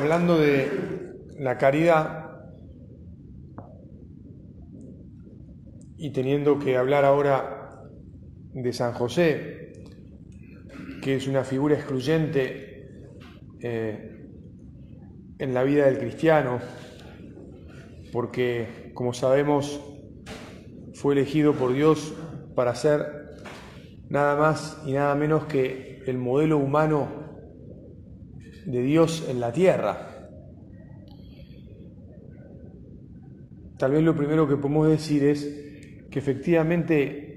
Hablando de la caridad y teniendo que hablar ahora de San José, que es una figura excluyente eh, en la vida del cristiano, porque como sabemos fue elegido por Dios para ser nada más y nada menos que el modelo humano de Dios en la tierra. Tal vez lo primero que podemos decir es que efectivamente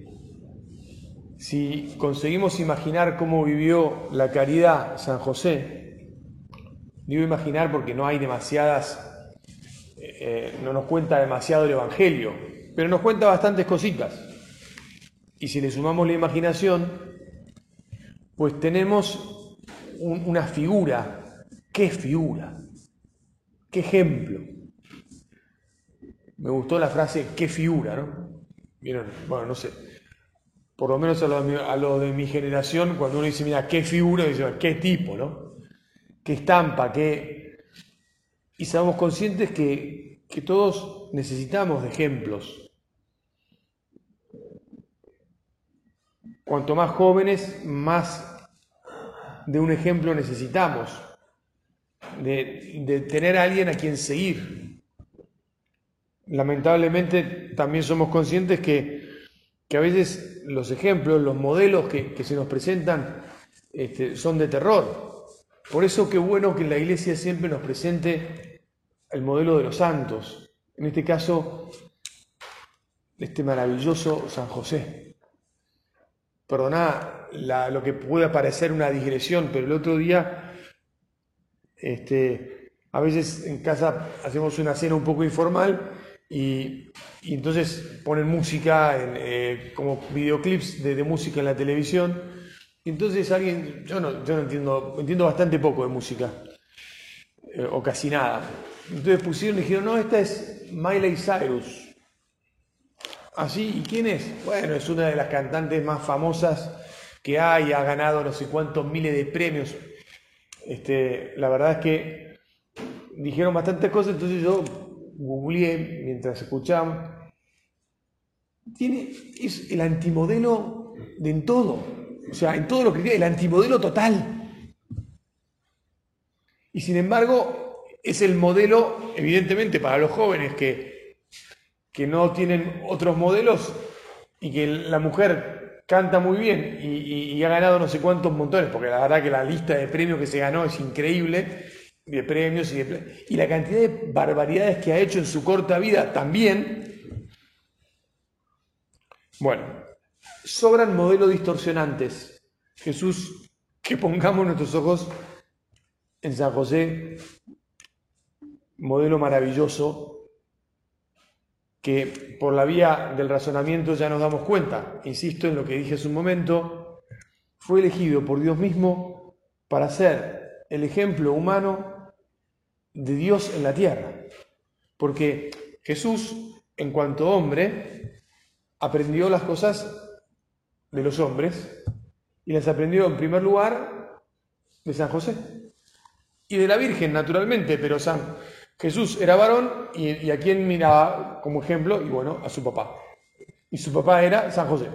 si conseguimos imaginar cómo vivió la caridad San José, digo imaginar porque no hay demasiadas, eh, no nos cuenta demasiado el Evangelio, pero nos cuenta bastantes cositas. Y si le sumamos la imaginación, pues tenemos una figura ¿Qué figura? ¿Qué ejemplo? Me gustó la frase ¿qué figura? ¿no? Bueno, no sé. Por lo menos a lo, de mi, generación, cuando uno dice, mira, ¿qué figura? Dice, ¿qué tipo? ¿no? ¿Qué estampa? ¿Qué...? Y seamos conscientes que, que todos necesitamos de ejemplos. Cuanto más jóvenes, más de un ejemplo necesitamos de, tener a alguien a quien seguir. Lamentablemente también somos conscientes que, a veces los ejemplos, los modelos que, se nos presentan este, son de terror. Por eso qué bueno que la iglesia siempre nos presente el modelo de los santos. En este caso, este maravilloso San José. Perdona lo que pueda parecer una digresión, pero el otro día este, a veces en casa hacemos una cena un poco informal y, entonces ponen música, eh, como videoclips de, música en la televisión. Entonces alguien, yo no, yo no entiendo, entiendo bastante poco de música, eh, o casi nada. Entonces pusieron y dijeron, no, esta es Miley Cyrus. ¿Así? ¿Y quién es? Bueno, es una de las cantantes más famosas que hay, ha ganado no sé cuántos miles de premios. Este, la verdad es que dijeron bastantes cosas, entonces yo googleé mientras escuchamos. Tiene, es el antimodelo de en todo, o sea, en todo lo que tiene, el antimodelo total. Y sin embargo, es el modelo, evidentemente, para los jóvenes que, que no tienen otros modelos y que la mujer canta muy bien y, ha ganado no sé cuántos montones, porque la verdad que la lista de premios que se ganó es increíble, de premios y, y la cantidad de barbaridades que ha hecho en su corta vida también. Bueno, sobran modelos distorsionantes. Jesús, que pongamos nuestros ojos en San José, modelo maravilloso que por la vía del razonamiento ya nos damos cuenta, insisto en lo que dije hace un momento, fue elegido por Dios mismo para ser el ejemplo humano de Dios en la tierra. Porque Jesús, en cuanto hombre, aprendió las cosas de los hombres y las aprendió en primer lugar de San José y de la Virgen, naturalmente, pero San Jesús era varón y, a quién miraba como ejemplo, y bueno, a su papá. Y su papá era San José.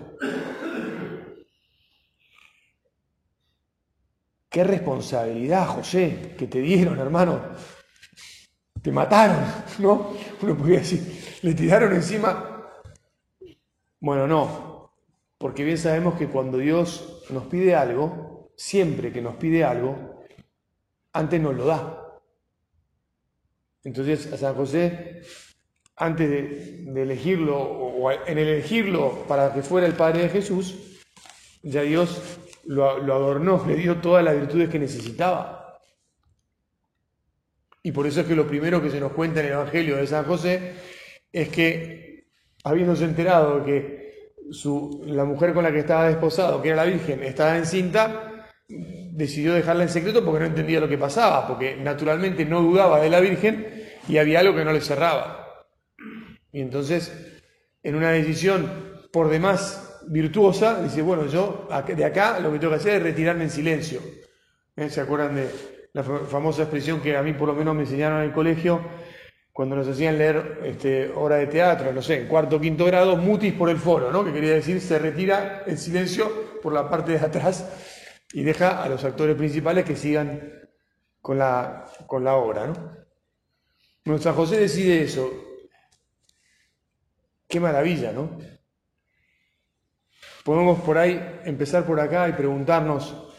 Qué responsabilidad, José, que te dieron, hermano. Te mataron, ¿no? Uno podría decir, le tiraron encima. Bueno, no, porque bien sabemos que cuando Dios nos pide algo, siempre que nos pide algo, antes nos lo da. Entonces a San José, antes de, elegirlo, o en el elegirlo para que fuera el Padre de Jesús, ya Dios lo, adornó, le dio todas las virtudes que necesitaba. Y por eso es que lo primero que se nos cuenta en el Evangelio de San José es que, habiéndose enterado que su, la mujer con la que estaba desposado, que era la Virgen, estaba encinta, decidió dejarla en secreto porque no entendía lo que pasaba, porque naturalmente no dudaba de la Virgen y había algo que no le cerraba. Y entonces, en una decisión por demás virtuosa, dice, bueno, yo de acá lo que tengo que hacer es retirarme en silencio. ¿Eh? ¿Se acuerdan de la famosa expresión que a mí por lo menos me enseñaron en el colegio? Cuando nos hacían leer este, obra de teatro, no sé, en cuarto o quinto grado, mutis por el foro, ¿no? Que quería decir, se retira en silencio por la parte de atrás y deja a los actores principales que sigan con la, con la obra, ¿no? Nuestra José decide eso. Qué maravilla, ¿no? Podemos por ahí empezar por acá y preguntarnos,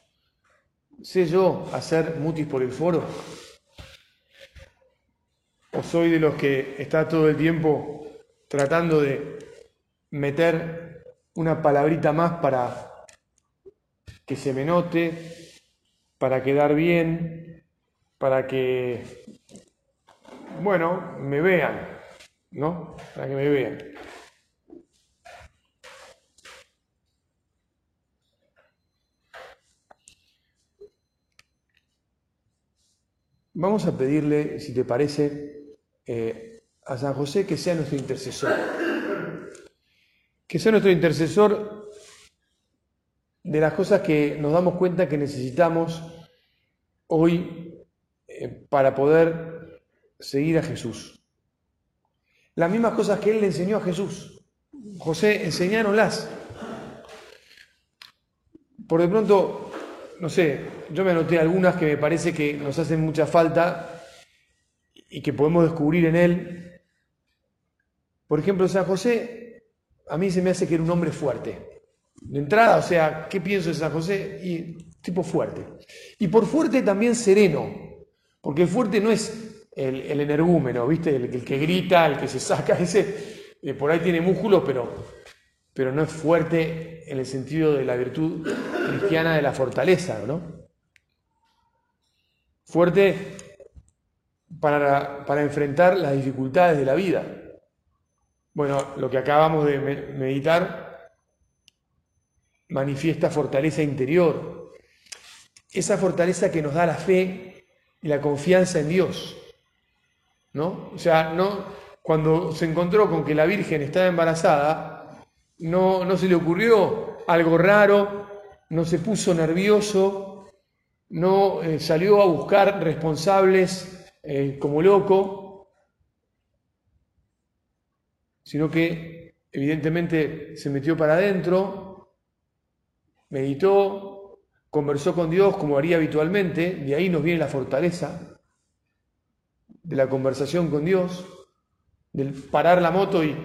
¿sé yo hacer mutis por el foro? ¿O soy de los que está todo el tiempo tratando de meter una palabrita más para que se me note, para quedar bien, para que, bueno, me vean, ¿no? Para que me vean. Vamos a pedirle, si te parece, eh, a San José que sea nuestro intercesor. Que sea nuestro intercesor de las cosas que nos damos cuenta que necesitamos hoy eh, para poder seguir a Jesús. Las mismas cosas que Él le enseñó a Jesús. José, enseñáronlas. Por de pronto no sé, yo me anoté algunas que me parece que nos hacen mucha falta y que podemos descubrir en él. Por ejemplo, San José, a mí se me hace que era un hombre fuerte. De entrada, o sea, ¿qué pienso de San José? Y tipo fuerte. Y por fuerte también sereno, porque el fuerte no es el, energúmeno, ¿viste? El, que grita, el que se saca, ese eh, por ahí tiene músculos, pero pero no es fuerte en el sentido de la virtud cristiana de la fortaleza, ¿no? Fuerte para, para enfrentar las dificultades de la vida. Bueno, lo que acabamos de meditar manifiesta fortaleza interior, esa fortaleza que nos da la fe y la confianza en Dios. ¿No? O sea, no cuando se encontró con que la Virgen estaba embarazada, no, no se le ocurrió algo raro, no se puso nervioso, no eh, salió a buscar responsables eh, como loco, sino que evidentemente se metió para adentro, meditó, conversó con Dios como haría habitualmente, de ahí nos viene la fortaleza de la conversación con Dios, del parar la moto y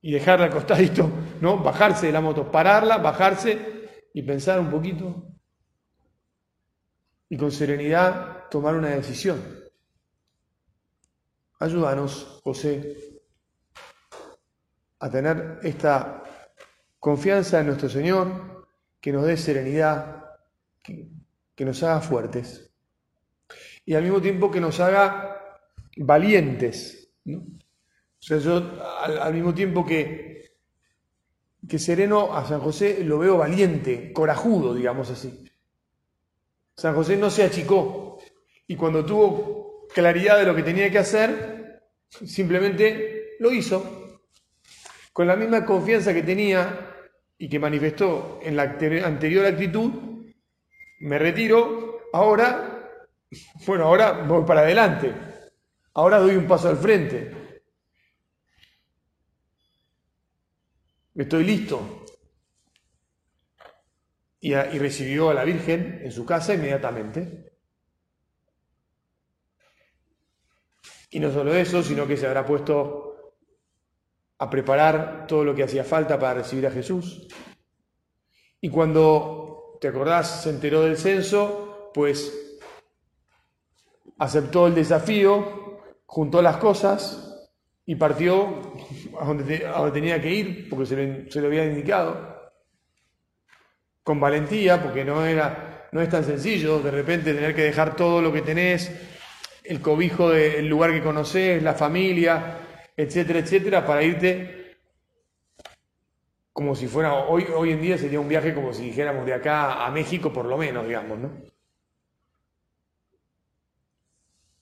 y dejarla acostadito, ¿no? Bajarse de la moto, pararla, bajarse y pensar un poquito y con serenidad tomar una decisión. Ayúdanos, José, a tener esta confianza en nuestro Señor, que nos dé serenidad, que, nos haga fuertes y al mismo tiempo que nos haga valientes. O sea, yo al, mismo tiempo que, que sereno a San José lo veo valiente, corajudo, digamos así. San José no se achicó y cuando tuvo claridad de lo que tenía que hacer, simplemente lo hizo. Con la misma confianza que tenía y que manifestó en la anterior actitud, me retiro, ahora, bueno, ahora voy para adelante, ahora doy un paso al frente. estoy listo. Y, recibió a la Virgen en su casa inmediatamente. Y no solo eso, sino que se habrá puesto a preparar todo lo que hacía falta para recibir a Jesús. Y cuando, te acordás, se enteró del censo, pues aceptó el desafío, juntó las cosas y partió a donde, tenía que ir, porque se, lo había indicado. con valentía, porque no, era, no es tan sencillo de repente tener que dejar todo lo que tenés, el cobijo del lugar que conoces, la familia, etcétera, etcétera, para irte como si fuera, hoy, hoy en día sería un viaje como si dijéramos de acá a México por lo menos, digamos, ¿no?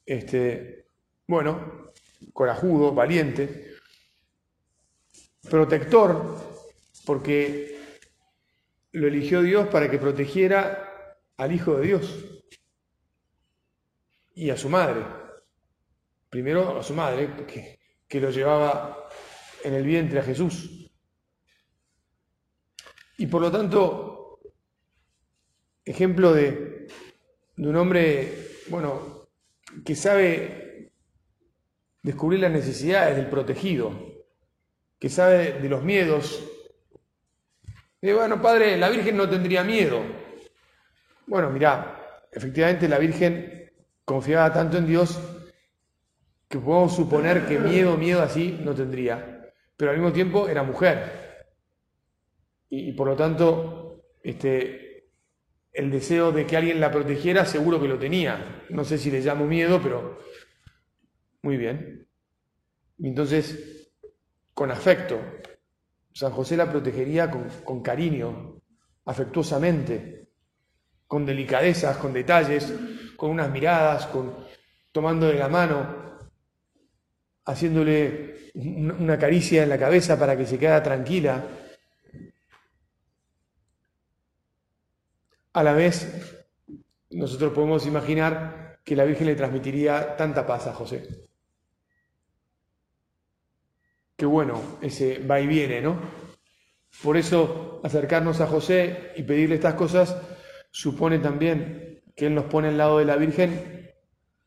Este, bueno, corajudo, valiente, protector, porque lo eligió Dios para que protegiera al Hijo de Dios y a su madre. Primero a su madre, que, que lo llevaba en el vientre a Jesús. Y por lo tanto, ejemplo de, de un hombre, bueno, que sabe descubrir las necesidades del protegido, que sabe de los miedos. Y bueno, padre, la Virgen no tendría miedo. Bueno, mirá, efectivamente la Virgen confiaba tanto en Dios que podemos suponer que miedo, miedo así no tendría. Pero al mismo tiempo era mujer. Y, por lo tanto, este, el deseo de que alguien la protegiera seguro que lo tenía. No sé si le llamo miedo, pero muy bien. Entonces, con afecto, San José la protegería con, con cariño, afectuosamente, con delicadezas, con detalles, con unas miradas, con tomando de la mano, haciéndole una caricia en la cabeza para que se quede tranquila. A la vez, nosotros podemos imaginar que la Virgen le transmitiría tanta paz a José. Qué bueno ese va y viene, ¿no? Por eso acercarnos a José y pedirle estas cosas supone también que Él nos pone al lado de la Virgen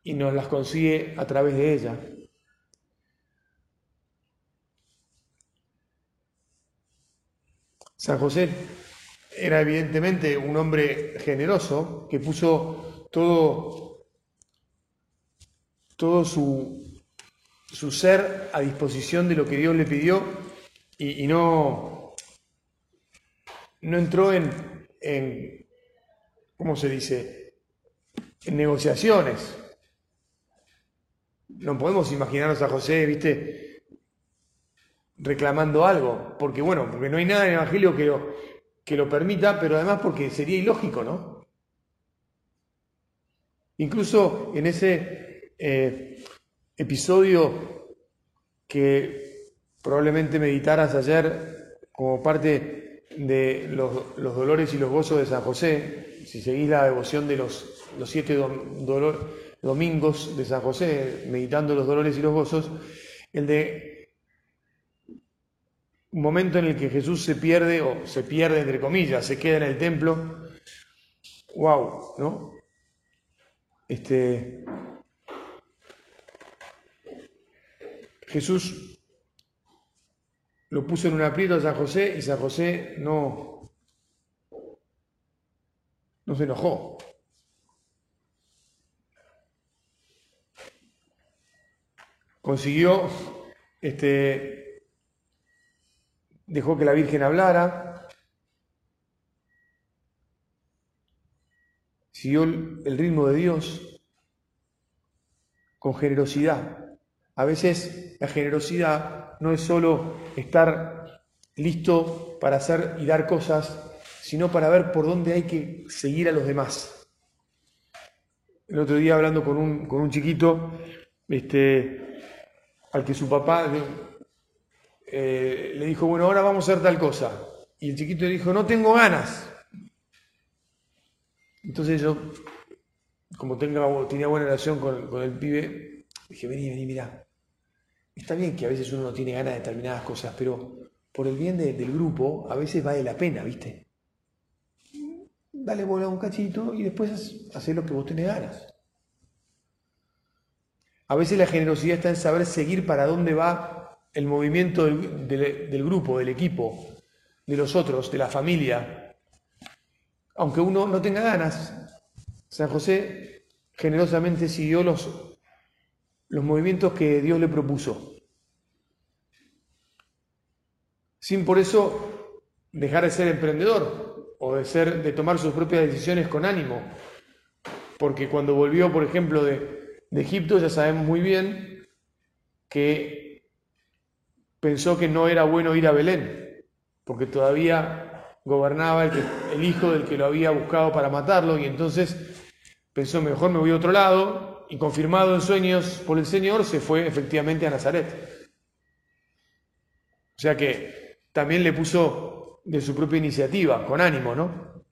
y nos las consigue a través de ella. San José era evidentemente un hombre generoso que puso todo, todo su, su ser a disposición de lo que Dios le pidió y, no, no entró en, en, ¿cómo se dice?, en negociaciones. No podemos imaginarnos a José, viste, reclamando algo, porque bueno, porque no hay nada en el Evangelio que lo, que lo permita, pero además porque sería ilógico, ¿no? Incluso en ese eh, episodio que probablemente meditaras ayer como parte de los, dolores y los gozos de San José, si seguís la devoción de los, los siete domingos de San José, meditando los dolores y los gozos, el de un momento en el que Jesús se pierde, o se pierde entre comillas, se queda en el templo. ¡Wow! ¿No? Este. Jesús lo puso en un aprieto a San José y San José no, no se enojó. Consiguió este, dejó que la Virgen hablara, siguió el ritmo de Dios con generosidad. A veces la generosidad no es solo estar listo para hacer y dar cosas, sino para ver por dónde hay que seguir a los demás. El otro día hablando con un, con un chiquito, este, al que su papá eh, le dijo, bueno, ahora vamos a hacer tal cosa. Y el chiquito le dijo, no tengo ganas. Entonces yo, como tenga, tenía buena relación con, el pibe, dije, vení, vení, mira. Está bien que a veces uno no tiene ganas de determinadas cosas, pero por el bien del grupo, a veces vale la pena, ¿viste? Dale bola un cachito y después hacer lo que vos tenés ganas. A veces la generosidad está en saber seguir para dónde va el movimiento del, grupo, del equipo, de los otros, de la familia. Aunque uno no tenga ganas, San José generosamente siguió los, los movimientos que Dios le propuso. Sin por eso dejar de ser emprendedor, o de ser, de tomar sus propias decisiones con ánimo. Porque cuando volvió, por ejemplo, de, de Egipto, ya sabemos muy bien que pensó que no era bueno ir a Belén, porque todavía gobernaba el, que, el hijo del que lo había buscado para matarlo, y entonces pensó, mejor me voy a otro lado, y confirmado en sueños por el Señor, se fue efectivamente a Nazaret. O sea que también le puso de su propia iniciativa, con ánimo, ¿no?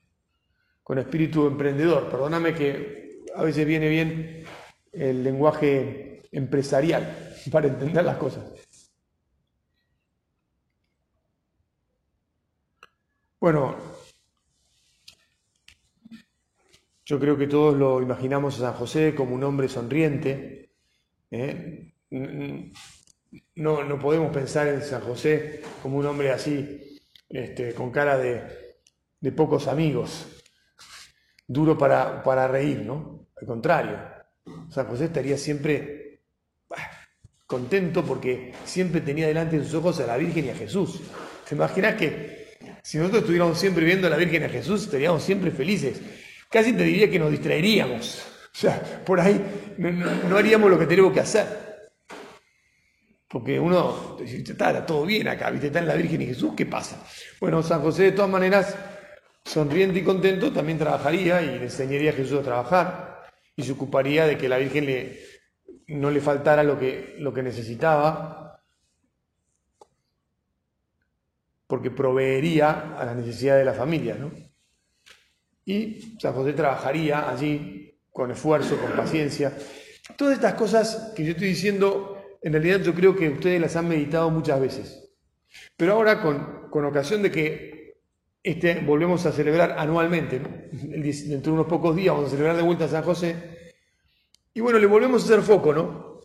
Con espíritu emprendedor. Perdóname que a veces viene bien el lenguaje empresarial para entender las cosas. Bueno, yo creo que todos lo imaginamos a San José como un hombre sonriente. ¿eh? No, no podemos pensar en San José como un hombre así, este, con cara de, pocos amigos, duro para, para reír, ¿no? Al contrario, San José estaría siempre contento porque siempre tenía delante de sus ojos a la Virgen y a Jesús. ¿Te imaginas que si nosotros estuviéramos siempre viendo a la Virgen a Jesús, estaríamos siempre felices? Casi te diría que nos distraeríamos. O sea, por ahí no, haríamos lo que tenemos que hacer. Porque uno dice, está todo bien acá, ¿viste? Está en la Virgen y Jesús, ¿qué pasa? Bueno, San José de todas maneras, sonriente y contento, también trabajaría y le enseñaría a Jesús a trabajar y se ocuparía de que la Virgen no le faltara lo que, lo que necesitaba, porque proveería a las necesidades de la familia, ¿no? Y San José trabajaría allí con esfuerzo, con paciencia. Todas estas cosas que yo estoy diciendo en realidad yo creo que ustedes las han meditado muchas veces. Pero ahora, con, con ocasión de que este, volvemos a celebrar anualmente, dentro de unos pocos días vamos a celebrar de vuelta a San José, y bueno, le volvemos a hacer foco, ¿no?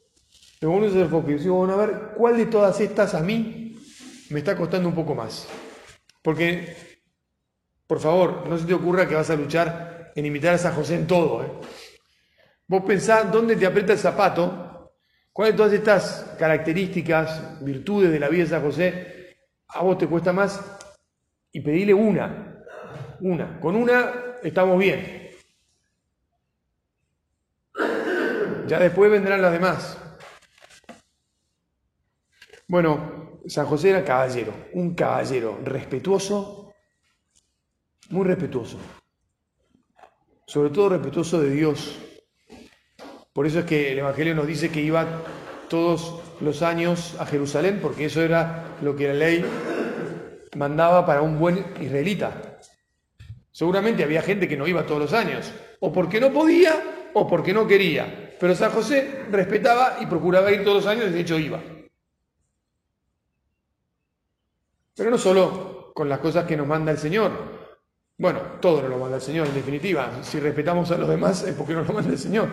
Le volvemos a hacer foco y decimos, bueno, a ver, ¿cuál de todas estas a mí me está costando un poco más? Porque, por favor, no se te ocurra que vas a luchar en imitar a San José en todo, ¿eh? Vos pensás dónde te aprieta el zapato ¿Cuáles de todas estas características, virtudes de la vida de San José a vos te cuesta más? Y pedile una, una. Con una estamos bien. Ya después vendrán las demás. Bueno, San José era caballero, un caballero respetuoso, muy respetuoso. Sobre todo respetuoso de Dios, por eso es que el Evangelio nos dice que iba todos los años a Jerusalén, porque eso era lo que la ley mandaba para un buen israelita. Seguramente había gente que no iba todos los años, o porque no podía o porque no quería. Pero San José respetaba y procuraba ir todos los años, y de hecho iba. Pero no solo con las cosas que nos manda el Señor. Bueno, todo nos lo manda el Señor, en definitiva. Si respetamos a los demás es porque nos lo manda el Señor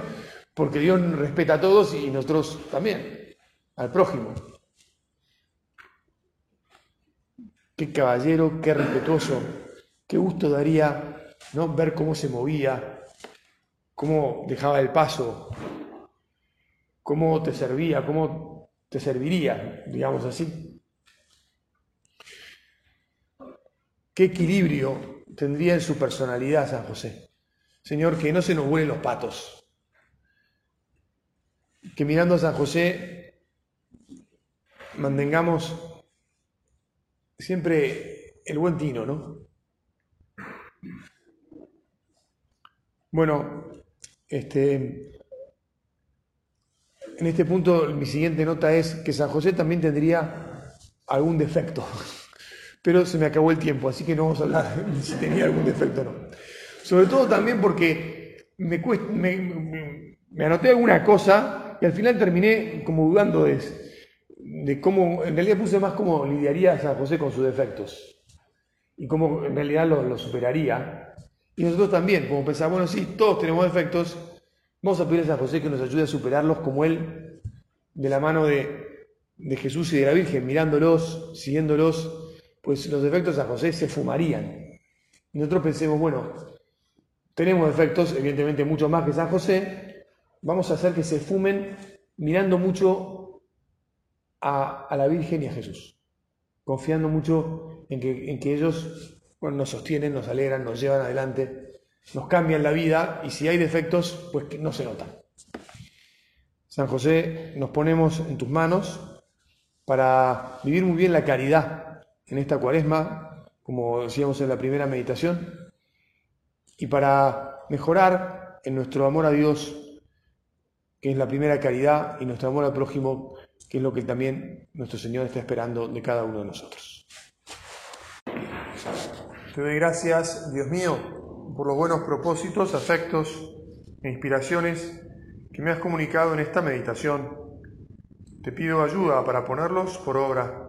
porque Dios respeta a todos y nosotros también, al prójimo. Qué caballero, qué respetuoso, qué gusto daría ¿no? ver cómo se movía, cómo dejaba el paso, cómo te servía, cómo te serviría, digamos así. Qué equilibrio tendría en su personalidad San José. Señor, que no se nos vuelen los patos que mirando a San José mantengamos siempre el buen tino, ¿no? Bueno, este, en este punto mi siguiente nota es que San José también tendría algún defecto, pero se me acabó el tiempo, así que no vamos a hablar si tenía algún defecto o no. Sobre todo también porque me, anoté alguna cosa y al final terminé como dudando de, de cómo, en realidad puse más cómo lidiaría San José con sus defectos y cómo en realidad lo, superaría. Y nosotros también, como pensamos, bueno, sí, todos tenemos defectos, vamos a pedir a San José que nos ayude a superarlos como él, de la mano de, de Jesús y de la Virgen, mirándolos, siguiéndolos, pues los defectos de San José se fumarían. Nosotros pensemos, bueno, tenemos defectos, evidentemente mucho más que San José, vamos a hacer que se fumen mirando mucho a, la Virgen y a Jesús, confiando mucho en que, en que ellos nos sostienen, nos alegran, nos llevan adelante, nos cambian la vida y si hay defectos, pues que no se notan. San José, nos ponemos en tus manos para vivir muy bien la caridad en esta cuaresma, como decíamos en la primera meditación, y para mejorar en nuestro amor a Dios, que es la primera caridad, y nuestro amor al prójimo, que es lo que también nuestro Señor está esperando de cada uno de nosotros. Te doy gracias, Dios mío, por los buenos propósitos, afectos e inspiraciones que me has comunicado en esta meditación. Te pido ayuda para ponerlos por obra.